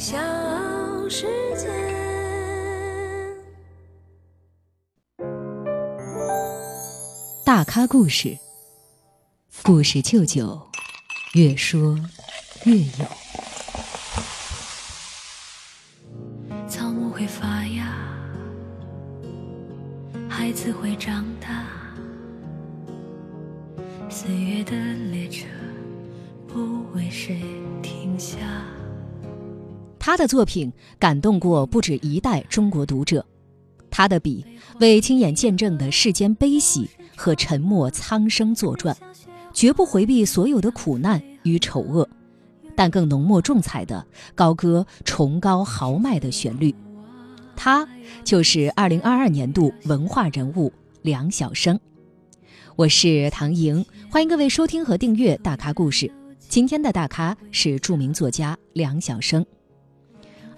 小世界。大咖故事，故事舅舅，越说越有。的作品感动过不止一代中国读者，他的笔为亲眼见证的世间悲喜和沉默苍生作传，绝不回避所有的苦难与丑恶，但更浓墨重彩的高歌崇高豪迈的旋律。他就是二零二二年度文化人物梁晓声。我是唐莹，欢迎各位收听和订阅《大咖故事》。今天的大咖是著名作家梁晓声。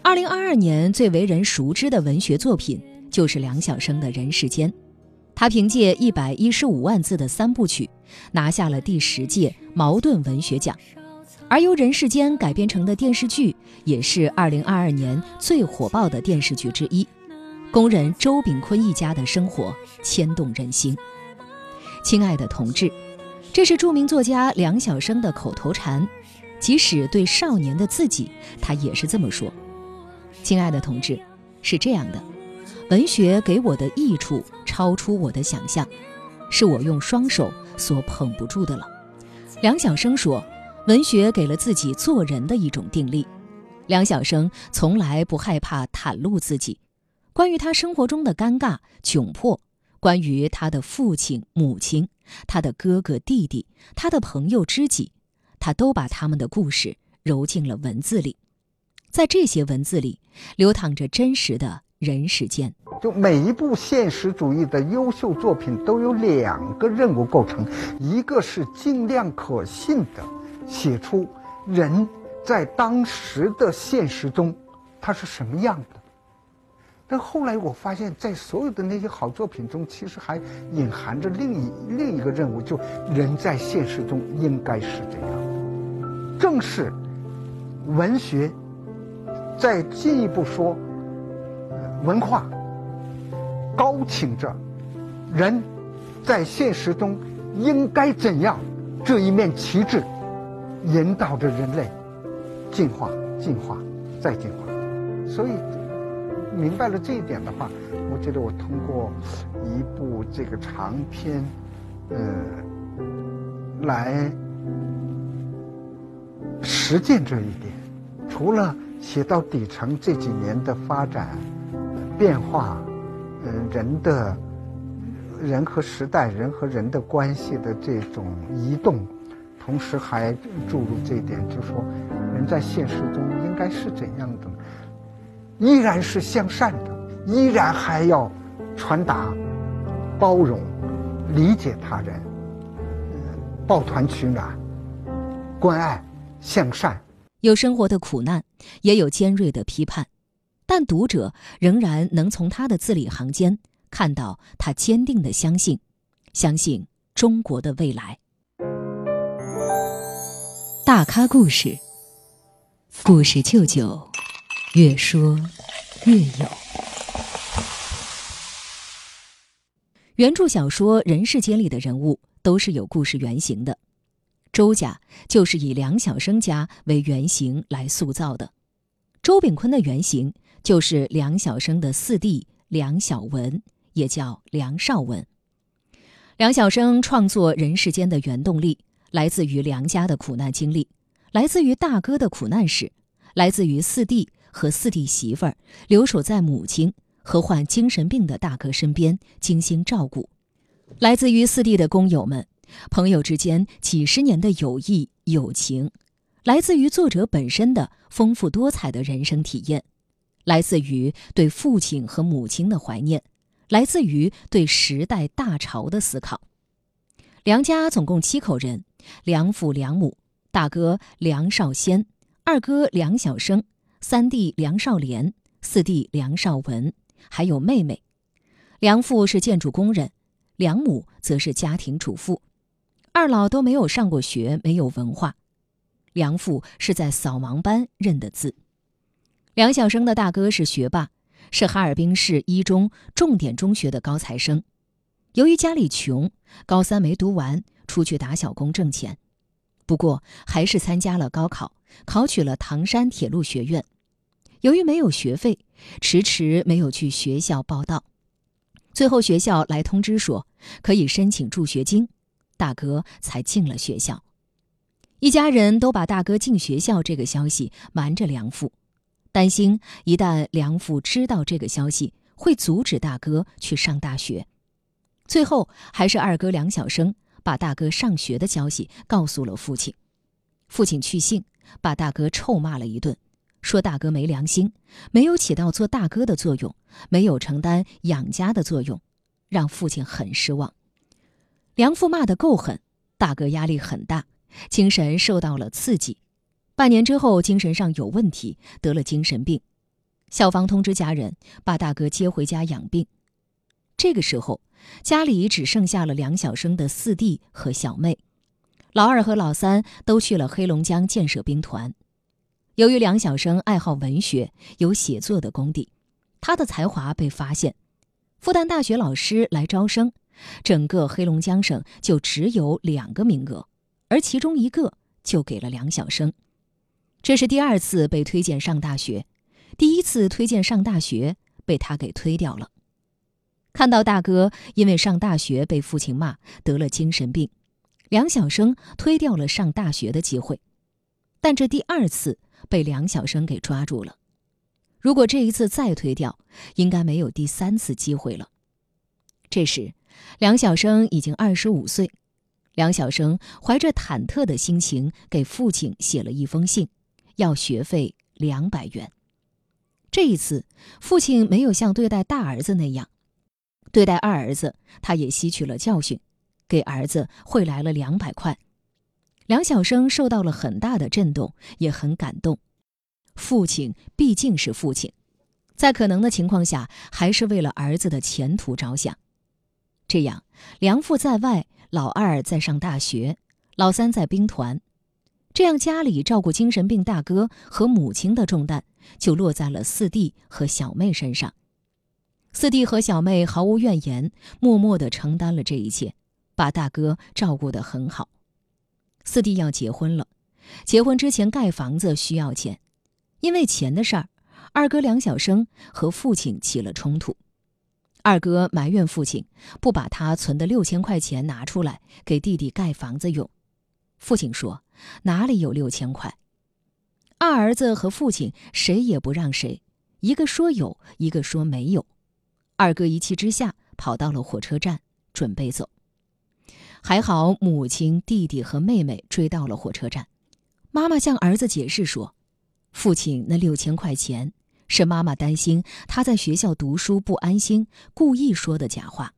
二零二二年最为人熟知的文学作品就是梁晓声的《人世间》，他凭借一百一十五万字的三部曲，拿下了第十届茅盾文学奖。而由《人世间》改编成的电视剧，也是二零二二年最火爆的电视剧之一。工人周炳坤一家的生活牵动人心。亲爱的同志，这是著名作家梁晓声的口头禅，即使对少年的自己，他也是这么说。亲爱的同志，是这样的，文学给我的益处超出我的想象，是我用双手所捧不住的了。梁晓声说，文学给了自己做人的一种定力。梁晓声从来不害怕袒露自己，关于他生活中的尴尬窘迫，关于他的父亲母亲、他的哥哥弟弟、他的朋友知己，他都把他们的故事揉进了文字里。在这些文字里，流淌着真实的人世间。就每一部现实主义的优秀作品都有两个任务构成，一个是尽量可信的写出人在当时的现实中他是什么样的。但后来我发现，在所有的那些好作品中，其实还隐含着另一另一个任务，就人在现实中应该是这样。正是文学。再进一步说，文化高请着人在现实中应该怎样这一面旗帜，引导着人类进化、进化、再进化。所以明白了这一点的话，我觉得我通过一部这个长篇，呃，来实践这一点，除了。写到底层这几年的发展变化，嗯，人的，人和时代、人和人的关系的这种移动，同时还注入这一点，就说人在现实中应该是怎样的？依然是向善的，依然还要传达包容、理解他人，抱团取暖、关爱、向善。有生活的苦难，也有尖锐的批判，但读者仍然能从他的字里行间看到他坚定的相信，相信中国的未来。大咖故事，故事舅舅，越说越有。原著小说《人世间》里的人物都是有故事原型的。周家就是以梁晓声家为原型来塑造的，周炳坤的原型就是梁晓声的四弟梁晓文，也叫梁少文。梁晓声创作《人世间》的原动力来自于梁家的苦难经历，来自于大哥的苦难史，来自于四弟和四弟媳妇儿留守在母亲和患精神病的大哥身边精心照顾，来自于四弟的工友们。朋友之间几十年的友谊友情，来自于作者本身的丰富多彩的人生体验，来自于对父亲和母亲的怀念，来自于对时代大潮的思考。梁家总共七口人：梁父、梁母、大哥梁少先、二哥梁晓声、三弟梁少莲、四弟梁少文，还有妹妹。梁父是建筑工人，梁母则是家庭主妇。二老都没有上过学，没有文化。梁父是在扫盲班认的字。梁晓声的大哥是学霸，是哈尔滨市一中重点中学的高材生。由于家里穷，高三没读完，出去打小工挣钱。不过还是参加了高考，考取了唐山铁路学院。由于没有学费，迟迟没有去学校报到。最后学校来通知说可以申请助学金，大哥才进了学校。一家人都把大哥进学校这个消息瞒着梁父，担心一旦梁父知道这个消息，会阻止大哥去上大学。最后还是二哥梁晓声把大哥上学的消息告诉了父亲，父亲去信，把大哥臭骂了一顿。说大哥没良心，没有起到做大哥的作用，没有承担养家的作用，让父亲很失望。梁父骂得够狠，大哥压力很大，精神受到了刺激。半年之后，精神上有问题，得了精神病。校方通知家人把大哥接回家养病。这个时候，家里只剩下了梁晓声的四弟和小妹，老二和老三都去了黑龙江建设兵团。由于梁晓声爱好文学，有写作的功底，他的才华被发现。复旦大学老师来招生，整个黑龙江省就只有两个名额，而其中一个就给了梁晓声。这是第二次被推荐上大学，第一次推荐上大学被他给推掉了。看到大哥因为上大学被父亲骂得了精神病，梁晓声推掉了上大学的机会，但这第二次。被梁晓声给抓住了。如果这一次再推掉，应该没有第三次机会了。这时，梁晓声已经二十五岁。梁晓声怀着忐忑的心情给父亲写了一封信，要学费两百元。这一次，父亲没有像对待大儿子那样，对待二儿子，他也吸取了教训，给儿子汇来了两百块。梁晓声受到了很大的震动，也很感动。父亲毕竟是父亲，在可能的情况下，还是为了儿子的前途着想。这样，梁父在外，老二在上大学，老三在兵团，这样家里照顾精神病大哥和母亲的重担就落在了四弟和小妹身上。四弟和小妹毫无怨言，默默地承担了这一切，把大哥照顾得很好。四弟要结婚了，结婚之前盖房子需要钱，因为钱的事儿，二哥梁晓声和父亲起了冲突。二哥埋怨父亲不把他存的六千块钱拿出来给弟弟盖房子用，父亲说哪里有六千块。二儿子和父亲谁也不让谁，一个说有，一个说没有。二哥一气之下跑到了火车站，准备走。还好，母亲、弟弟和妹妹追到了火车站。妈妈向儿子解释说：“父亲那六千块钱是妈妈担心他在学校读书不安心，故意说的假话。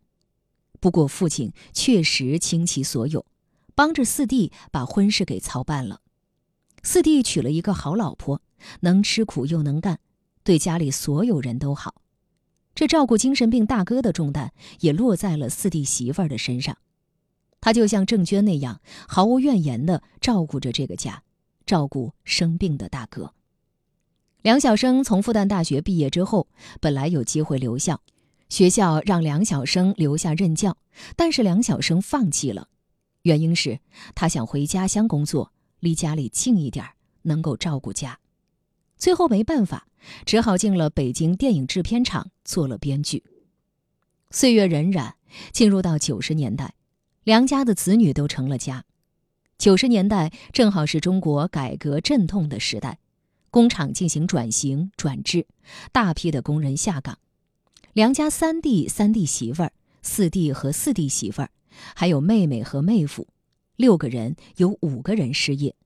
不过，父亲确实倾其所有，帮着四弟把婚事给操办了。四弟娶了一个好老婆，能吃苦又能干，对家里所有人都好。这照顾精神病大哥的重担也落在了四弟媳妇儿的身上。”他就像郑娟那样毫无怨言地照顾着这个家，照顾生病的大哥。梁晓声从复旦大学毕业之后，本来有机会留校，学校让梁晓声留下任教，但是梁晓声放弃了，原因是他想回家乡工作，离家里近一点，能够照顾家。最后没办法，只好进了北京电影制片厂做了编剧。岁月荏苒，进入到九十年代。梁家的子女都成了家。九十年代正好是中国改革阵痛的时代，工厂进行转型转制，大批的工人下岗。梁家三弟、三弟媳妇儿、四弟和四弟媳妇儿，还有妹妹和妹夫，六个人有五个人失业，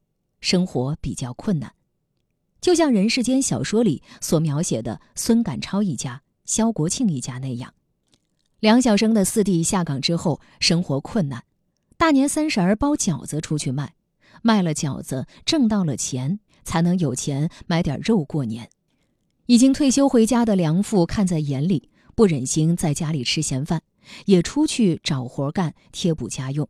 生活比较困难。就像《人世间》小说里所描写的孙赶超一家、肖国庆一家那样。梁晓声的四弟下岗之后，生活困难，大年三十儿包饺子出去卖，卖了饺子挣到了钱，才能有钱买点肉过年。已经退休回家的梁父看在眼里，不忍心在家里吃闲饭，也出去找活干贴补家用。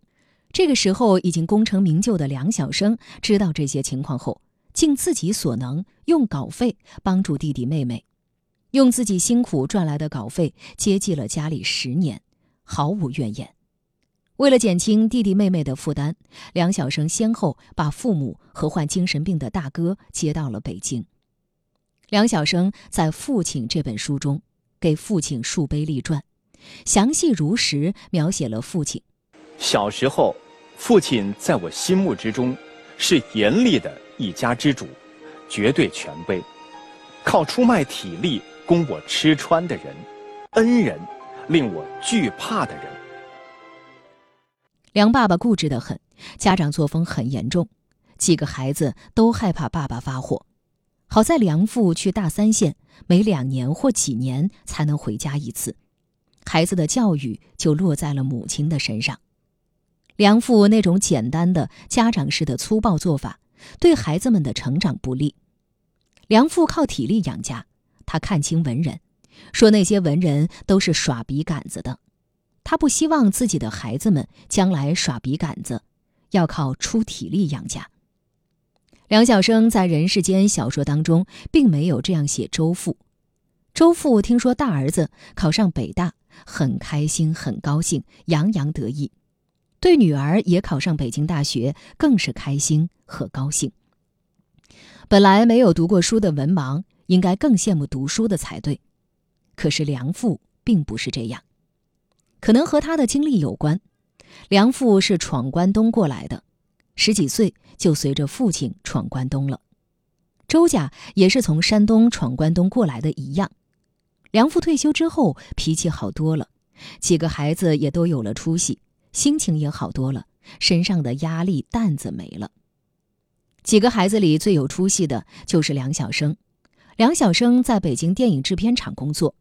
这个时候，已经功成名就的梁晓声知道这些情况后，尽自己所能用稿费帮助弟弟妹妹，用自己辛苦赚来的稿费接济了家里十年，毫无怨言。为了减轻弟弟妹妹的负担，梁晓声先后把父母和患精神病的大哥接到了北京。梁晓声在《父亲》这本书中给父亲树碑立传，详细如实描写了父亲。小时候，父亲在我心目之中是严厉的。一家之主，绝对权威，靠出卖体力供我吃穿的人，恩人，令我惧怕的人。梁爸爸固执的很，家长作风很严重，几个孩子都害怕爸爸发火。好在梁父去大三线，每两年或几年才能回家一次，孩子的教育就落在了母亲的身上。梁父那种简单的家长式的粗暴做法。对孩子们的成长不利。梁父靠体力养家，他看清文人，说那些文人都是耍笔杆子的，他不希望自己的孩子们将来耍笔杆子，要靠出体力养家。梁晓声在《人世间》小说当中并没有这样写周父。周父听说大儿子考上北大，很开心，很高兴，洋洋得意。对女儿也考上北京大学，更是开心和高兴。本来没有读过书的文盲，应该更羡慕读书的才对。可是梁父并不是这样，可能和他的经历有关。梁父是闯关东过来的，十几岁就随着父亲闯关东了。周家也是从山东闯关东过来的一样。梁父退休之后脾气好多了，几个孩子也都有了出息。心情也好多了，身上的压力担子没了。几个孩子里最有出息的就是梁晓声。梁晓声在北京电影制片厂工作，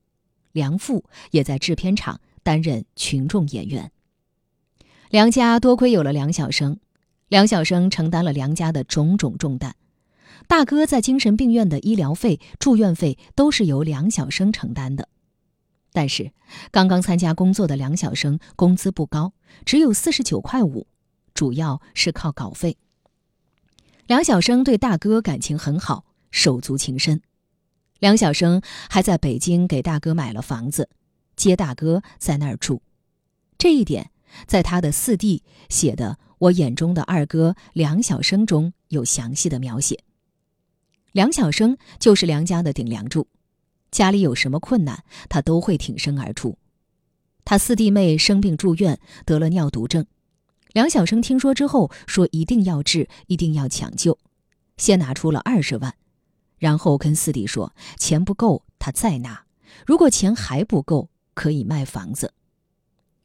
梁父也在制片厂担任群众演员。梁家多亏有了梁晓生，梁晓生承担了梁家的种种重担。大哥在精神病院的医疗费、住院费都是由梁晓生承担的。但是，刚刚参加工作的梁晓生工资不高，只有四十九块五，主要是靠稿费。梁晓生对大哥感情很好，手足情深。梁晓生还在北京给大哥买了房子，接大哥在那儿住。这一点，在他的四弟写的《我眼中的二哥梁晓声》中有详细的描写。梁晓声就是梁家的顶梁柱。家里有什么困难，他都会挺身而出。他四弟妹生病住院，得了尿毒症。梁晓声听说之后，说一定要治，一定要抢救。先拿出了二十万，然后跟四弟说，钱不够他再拿。如果钱还不够，可以卖房子。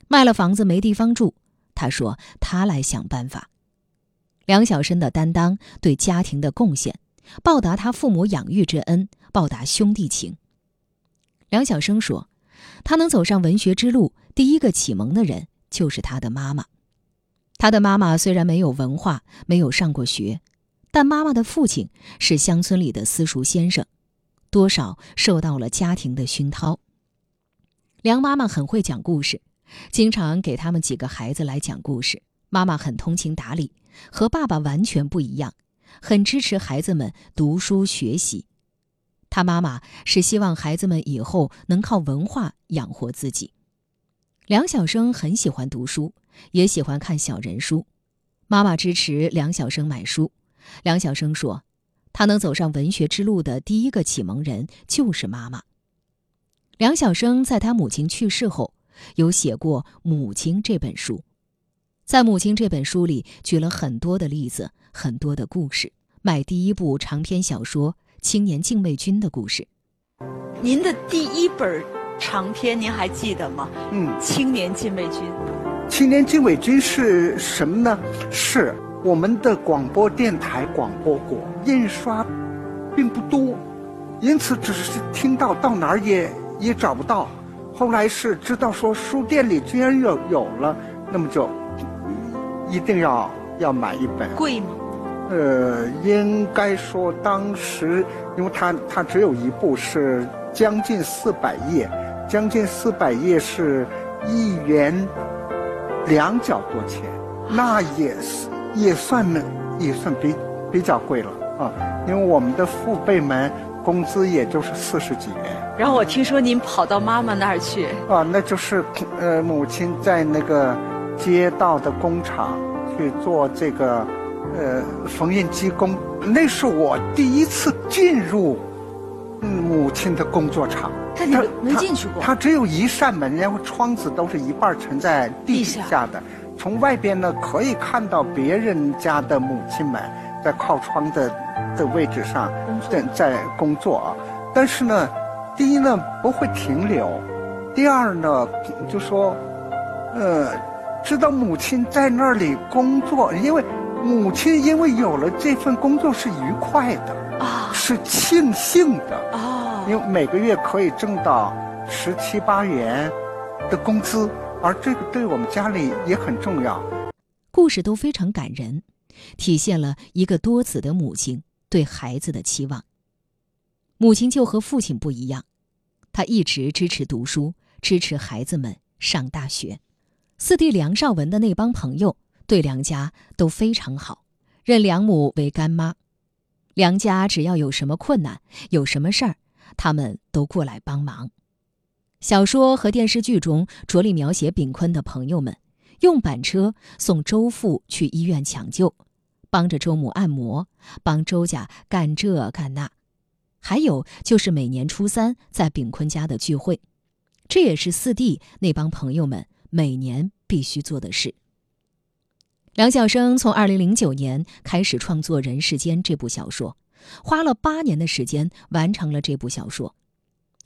卖了房子没地方住，他说他来想办法。梁晓声的担当，对家庭的贡献，报答他父母养育之恩，报答兄弟情。梁晓声说：“他能走上文学之路，第一个启蒙的人就是他的妈妈。他的妈妈虽然没有文化，没有上过学，但妈妈的父亲是乡村里的私塾先生，多少受到了家庭的熏陶。梁妈妈很会讲故事，经常给他们几个孩子来讲故事。妈妈很通情达理，和爸爸完全不一样，很支持孩子们读书学习。”他妈妈是希望孩子们以后能靠文化养活自己。梁晓声很喜欢读书，也喜欢看小人书。妈妈支持梁晓生买书。梁晓生说：“他能走上文学之路的第一个启蒙人就是妈妈。”梁晓声在他母亲去世后，有写过《母亲》这本书，在《母亲》这本书里举了很多的例子，很多的故事，买第一部长篇小说。青年禁卫军的故事。您的第一本长篇您还记得吗？嗯，青年禁卫军。青年禁卫军是什么呢？是我们的广播电台广播过，印刷并不多，因此只是听到，到哪儿也也找不到。后来是知道说书店里居然有有了，那么就一定要要买一本。贵吗？呃，应该说当时，因为它它只有一部，是将近四百页，将近四百页是一元两角多钱，那也是也算呢也算比比较贵了啊，因为我们的父辈们工资也就是四十几元。然后我听说您跑到妈妈那儿去，啊，那就是呃，母亲在那个街道的工厂去做这个呃缝纫机工，那是我第一次进入嗯母亲的工作场。但你没进去过它只有一扇门，然后窗子都是一半沉在地下的。从外边呢，可以看到别人家的母亲们在靠窗的的位置上在在工作啊。但是呢，第一呢不会停留，第二呢就说，呃，知道母亲在那里工作，因为母亲因为有了这份工作是愉快的，啊是庆幸的。啊，因为每个月可以挣到十七八元的工资，而这个对我们家里也很重要。故事都非常感人，体现了一个多子的母亲对孩子的期望。母亲就和父亲不一样，她一直支持读书，支持孩子们上大学。四弟梁少文的那帮朋友对梁家都非常好，认梁母为干妈。梁家只要有什么困难，有什么事儿，他们都过来帮忙。小说和电视剧中着力描写炳坤的朋友们，用板车送周父去医院抢救，帮着周母按摩，帮周家干这干那。还有就是每年初三在炳坤家的聚会，这也是四弟那帮朋友们每年必须做的事。梁晓声从2009年开始创作《人世间》这部小说，花了八年的时间完成了这部小说。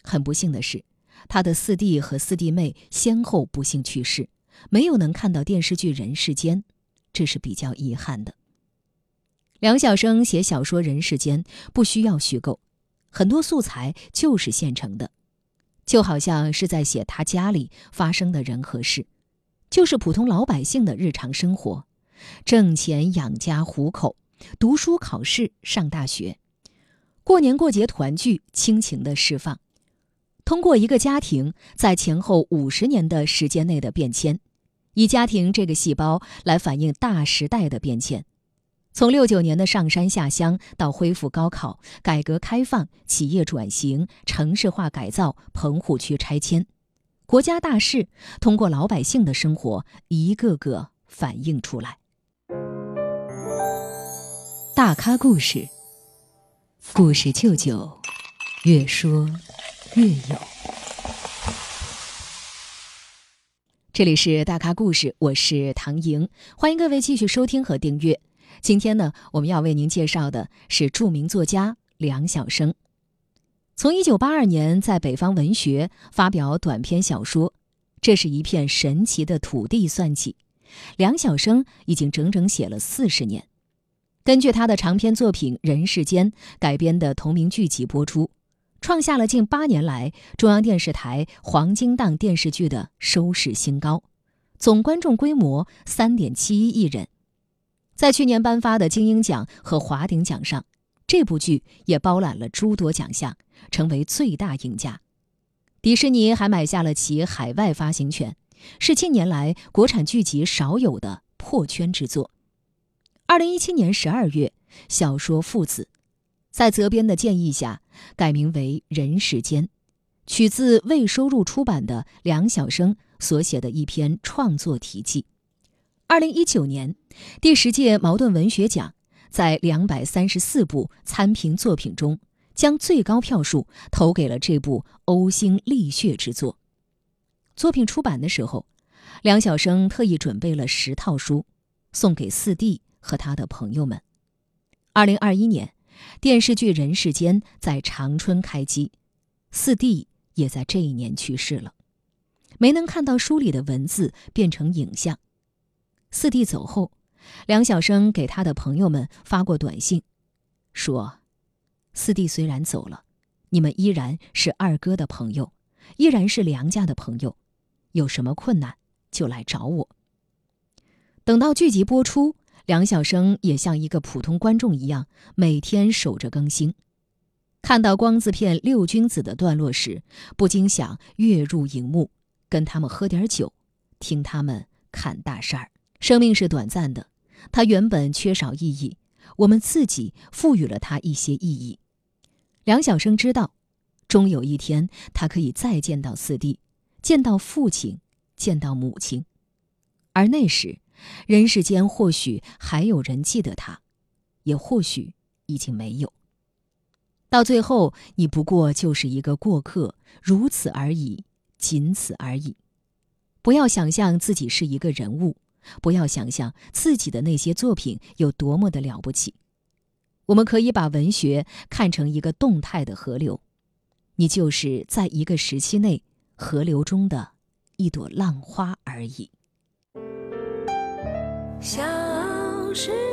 很不幸的是，他的四弟和四弟妹先后不幸去世，没有能看到电视剧《人世间》，这是比较遗憾的。梁晓声写小说《人世间》不需要虚构，很多素材就是现成的，就好像是在写他家里发生的人和事，就是普通老百姓的日常生活，挣钱养家糊口，读书考试上大学，过年过节团聚，亲情的释放。通过一个家庭在前后五十年的时间内的变迁，以家庭这个细胞来反映大时代的变迁。从六九年的上山下乡到恢复高考、改革开放、企业转型、城市化改造、棚户区拆迁，国家大事通过老百姓的生活一个个反映出来。大咖故事，故事舅舅，越说越有。这里是大咖故事，我是唐莹，欢迎各位继续收听和订阅。今天呢，我们要为您介绍的是著名作家梁晓声。从1982年在北方文学发表短篇小说《这是一片神奇的土地》算起，梁晓声已经整整写了四十年。根据他的长篇作品《人世间》改编的同名剧集播出，创下了近八年来中央电视台黄金档电视剧的收视新高，总观众规模三点七一亿人。在去年颁发的金鹰奖和华鼎奖上，这部剧也包揽了诸多奖项，成为最大赢家。迪士尼还买下了其海外发行权，是近年来国产剧集少有的破圈之作。二零一七年十二月，小说《父子》在责编的建议下改名为《人世间》，取自未收入出版的梁晓声所写的一篇创作题记。二零一九年，第十届茅盾文学奖在两百三十四部参评作品中，将最高票数投给了这部呕心沥血之作。作品出版的时候，梁晓声特意准备了十套书，送给四弟和他的朋友们。二零二一年，电视剧《人世间》在长春开机，四弟也在这一年去世了，没能看到书里的文字变成影像。四弟走后，梁晓声给他的朋友们发过短信，说：“四弟虽然走了，你们依然是二哥的朋友，依然是梁家的朋友，有什么困难就来找我。”等到剧集播出，梁晓声也像一个普通观众一样，每天守着更新。看到光字片六君子的段落时，不禁想跃入荧幕，跟他们喝点酒，听他们侃大事儿。生命是短暂的，它原本缺少意义，我们自己赋予了它一些意义。梁晓声知道，终有一天他可以再见到四弟，见到父亲，见到母亲，而那时，人世间或许还有人记得他，也或许已经没有。到最后，你不过就是一个过客，如此而已，仅此而已。不要想象自己是一个人物，不要想象自己的那些作品有多么的了不起。我们可以把文学看成一个动态的河流，你就是在一个时期内河流中的一朵浪花而已。小时。